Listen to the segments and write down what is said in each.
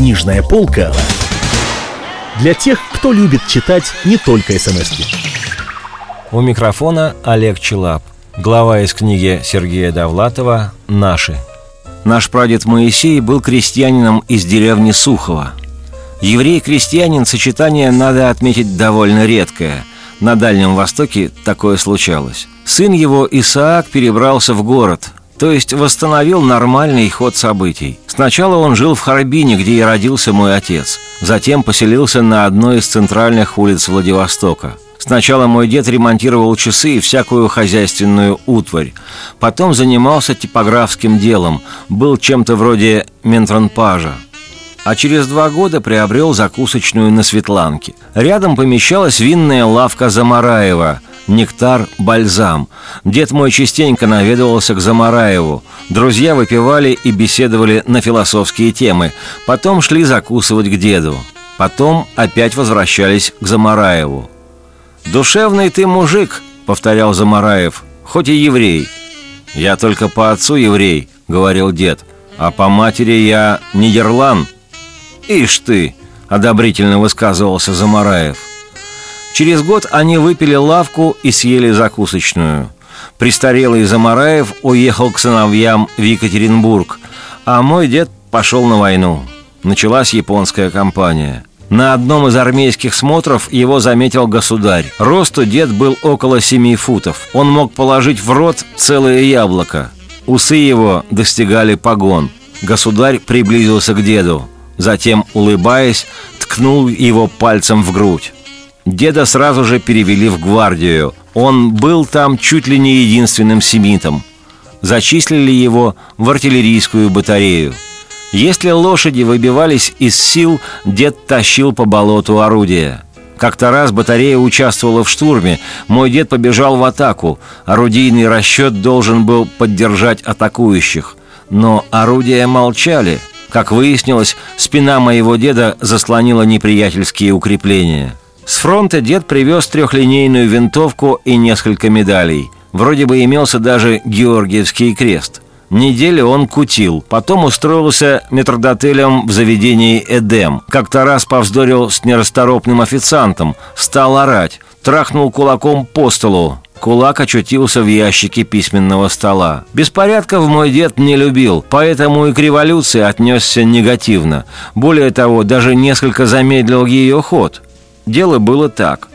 Книжная полка для тех, кто любит читать не только смс -ки. У микрофона Олег Челап. Глава из книги Сергея Довлатова «Наши». Наш прадед Моисей был крестьянином из деревни Сухова. Еврей-крестьянин сочетание, надо отметить, довольно редкое. На Дальнем Востоке такое случалось. Сын его, Исаак, перебрался в город, то есть восстановил нормальный ход событий. Сначала он жил в Харбине, где и родился мой отец. Затем поселился на одной из центральных улиц Владивостока. Сначала мой дед ремонтировал часы и всякую хозяйственную утварь. Потом занимался типографским делом, был чем-то вроде ментранпажа. А через два года приобрел закусочную на Светланке. Рядом помещалась винная лавка Замараева – нектар, бальзам. Дед мой частенько наведывался к Замараеву. Друзья выпивали и беседовали на философские темы. Потом шли закусывать к деду. Потом опять возвращались к Замараеву. «Душевный ты мужик», — повторял Замараев, — «хоть и еврей». «Я только по отцу еврей», — говорил дед, «а по матери я нидерланд». «Ишь ты», — одобрительно высказывался Замараев — Через год они выпили лавку и съели закусочную. Престарелый Замараев уехал к сыновьям в Екатеринбург, а мой дед пошел на войну. Началась японская кампания. На одном из армейских смотров его заметил государь. Росту дед был около семи футов. Он мог положить в рот целое яблоко. Усы его достигали погон. Государь приблизился к деду. Затем, улыбаясь, ткнул его пальцем в грудь. Деда сразу же перевели в гвардию. Он был там чуть ли не единственным семитом. Зачислили его в артиллерийскую батарею. Если лошади выбивались из сил, дед тащил по болоту орудия. Как-то раз батарея участвовала в штурме. Мой дед побежал в атаку. Орудийный расчет должен был поддержать атакующих. Но орудия молчали. Как выяснилось, спина моего деда заслонила неприятельские укрепления. С фронта дед привез трехлинейную винтовку и несколько медалей. Вроде бы имелся даже Георгиевский крест. Неделю он кутил, потом устроился метрдотелем в заведении «Эдем». Как-то раз повздорил с нерасторопным официантом, стал орать, трахнул кулаком по столу. Кулак очутился в ящике письменного стола. Беспорядков мой дед не любил, поэтому и к революции отнесся негативно. Более того, даже несколько замедлил ее ход – Дело было так.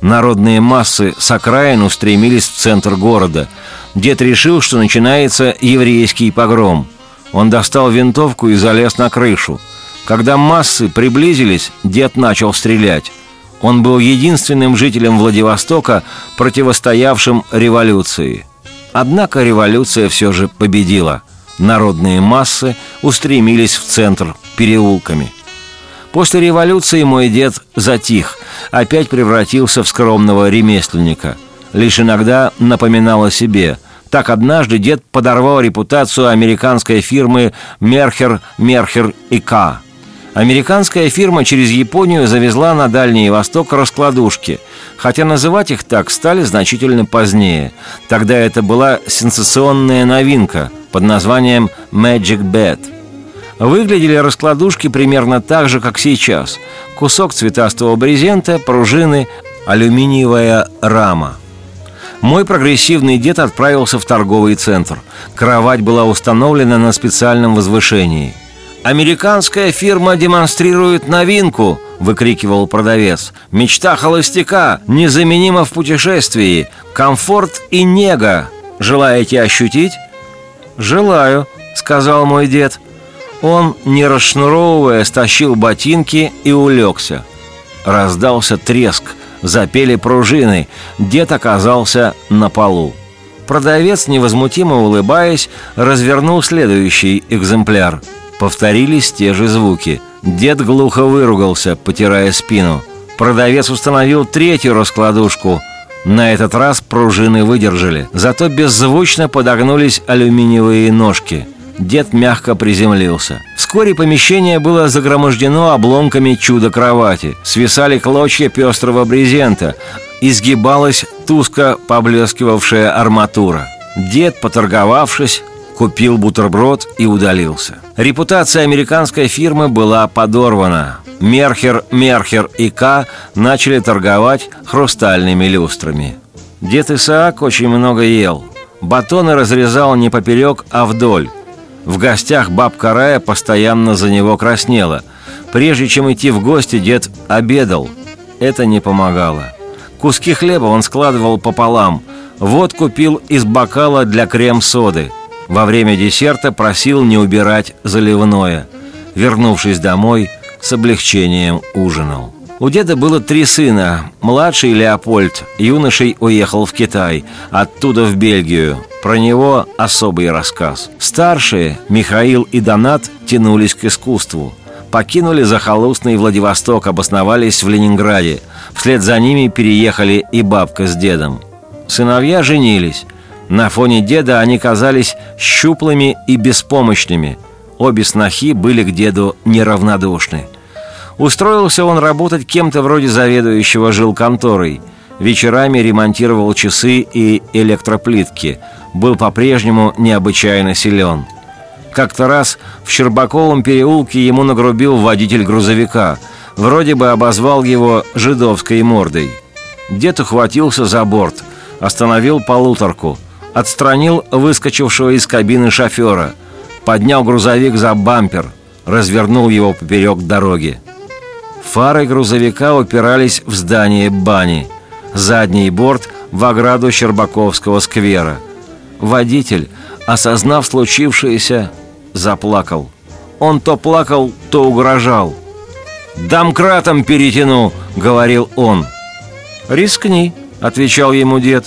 Народные массы с окраин устремились в центр города. Дед решил, что начинается еврейский погром. Он достал винтовку и залез на крышу. Когда массы приблизились, дед начал стрелять. Он был единственным жителем Владивостока, противостоявшим революции. Однако революция все же победила. Народные массы устремились в центр переулками – После революции мой дед затих, опять превратился в скромного ремесленника. Лишь иногда напоминал о себе. Так однажды дед подорвал репутацию американской фирмы «Мерхер, Мерхер и К». Американская фирма через Японию завезла на Дальний Восток раскладушки, хотя называть их так стали значительно позднее. Тогда это была сенсационная новинка под названием «Magic Bed». Выглядели раскладушки примерно так же, как сейчас. Кусок цветастого брезента, пружины, алюминиевая рама. Мой прогрессивный дед отправился в торговый центр. Кровать была установлена на специальном возвышении. «Американская фирма демонстрирует новинку!» – выкрикивал продавец. «Мечта холостяка! Незаменима в путешествии! Комфорт и нега! Желаете ощутить?» «Желаю», – сказал мой дед – он, не расшнуровывая, стащил ботинки и улегся. Раздался треск, запели пружины, дед оказался на полу. Продавец, невозмутимо улыбаясь, развернул следующий экземпляр. Повторились те же звуки. Дед глухо выругался, потирая спину. Продавец установил третью раскладушку. На этот раз пружины выдержали. Зато беззвучно подогнулись алюминиевые ножки – Дед мягко приземлился. Вскоре помещение было загромождено обломками чудо-кровати. Свисали клочья пестрого брезента. Изгибалась туско поблескивавшая арматура. Дед, поторговавшись, купил бутерброд и удалился. Репутация американской фирмы была подорвана. Мерхер, Мерхер и К начали торговать хрустальными люстрами. Дед Исаак очень много ел. Батоны разрезал не поперек, а вдоль. В гостях бабка Рая постоянно за него краснела. Прежде чем идти в гости, дед обедал. Это не помогало. Куски хлеба он складывал пополам. Вот купил из бокала для крем-соды. Во время десерта просил не убирать заливное. Вернувшись домой, с облегчением ужинал. У деда было три сына. Младший Леопольд юношей уехал в Китай, оттуда в Бельгию. Про него особый рассказ. Старшие, Михаил и Донат, тянулись к искусству. Покинули захолустный Владивосток, обосновались в Ленинграде. Вслед за ними переехали и бабка с дедом. Сыновья женились. На фоне деда они казались щуплыми и беспомощными. Обе снохи были к деду неравнодушны – Устроился он работать кем-то вроде заведующего жилконторой. Вечерами ремонтировал часы и электроплитки. Был по-прежнему необычайно силен. Как-то раз в Щербаковом переулке ему нагрубил водитель грузовика. Вроде бы обозвал его жидовской мордой. Дед ухватился за борт, остановил полуторку, отстранил выскочившего из кабины шофера, поднял грузовик за бампер, развернул его поперек дороги. Фары грузовика упирались в здание бани. Задний борт в ограду Щербаковского сквера. Водитель, осознав случившееся, заплакал. Он то плакал, то угрожал. «Домкратом перетяну», — говорил он. «Рискни», — отвечал ему дед.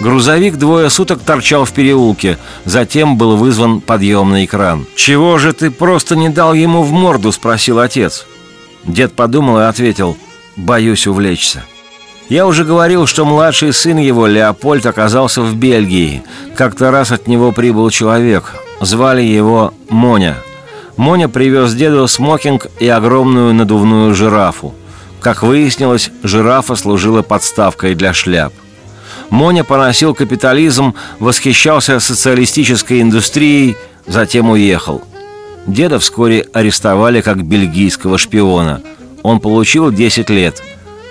Грузовик двое суток торчал в переулке, затем был вызван подъемный кран. «Чего же ты просто не дал ему в морду?» – спросил отец. Дед подумал и ответил «Боюсь увлечься». Я уже говорил, что младший сын его, Леопольд, оказался в Бельгии. Как-то раз от него прибыл человек. Звали его Моня. Моня привез деду смокинг и огромную надувную жирафу. Как выяснилось, жирафа служила подставкой для шляп. Моня поносил капитализм, восхищался социалистической индустрией, затем уехал. Деда вскоре арестовали как бельгийского шпиона. Он получил 10 лет.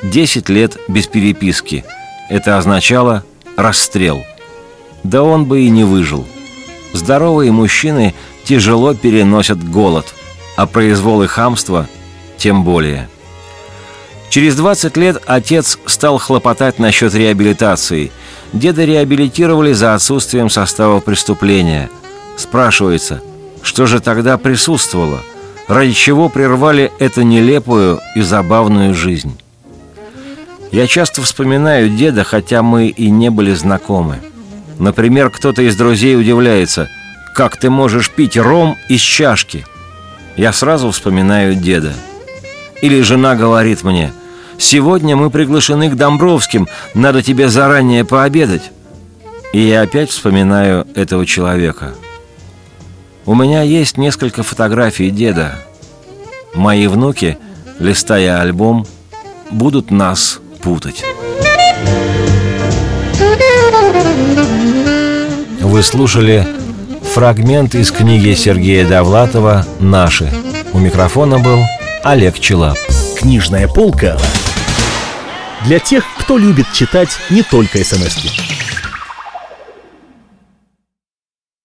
10 лет без переписки. Это означало расстрел. Да он бы и не выжил. Здоровые мужчины тяжело переносят голод, а произвол и хамство тем более. Через 20 лет отец стал хлопотать насчет реабилитации. Деда реабилитировали за отсутствием состава преступления. Спрашивается – что же тогда присутствовало? Ради чего прервали эту нелепую и забавную жизнь? Я часто вспоминаю деда, хотя мы и не были знакомы. Например, кто-то из друзей удивляется, как ты можешь пить ром из чашки? Я сразу вспоминаю деда. Или жена говорит мне, сегодня мы приглашены к Домбровским, надо тебе заранее пообедать. И я опять вспоминаю этого человека – у меня есть несколько фотографий деда. Мои внуки, листая альбом, будут нас путать. Вы слушали фрагмент из книги Сергея Довлатова «Наши». У микрофона был Олег Челап. Книжная полка для тех, кто любит читать не только смс -ки.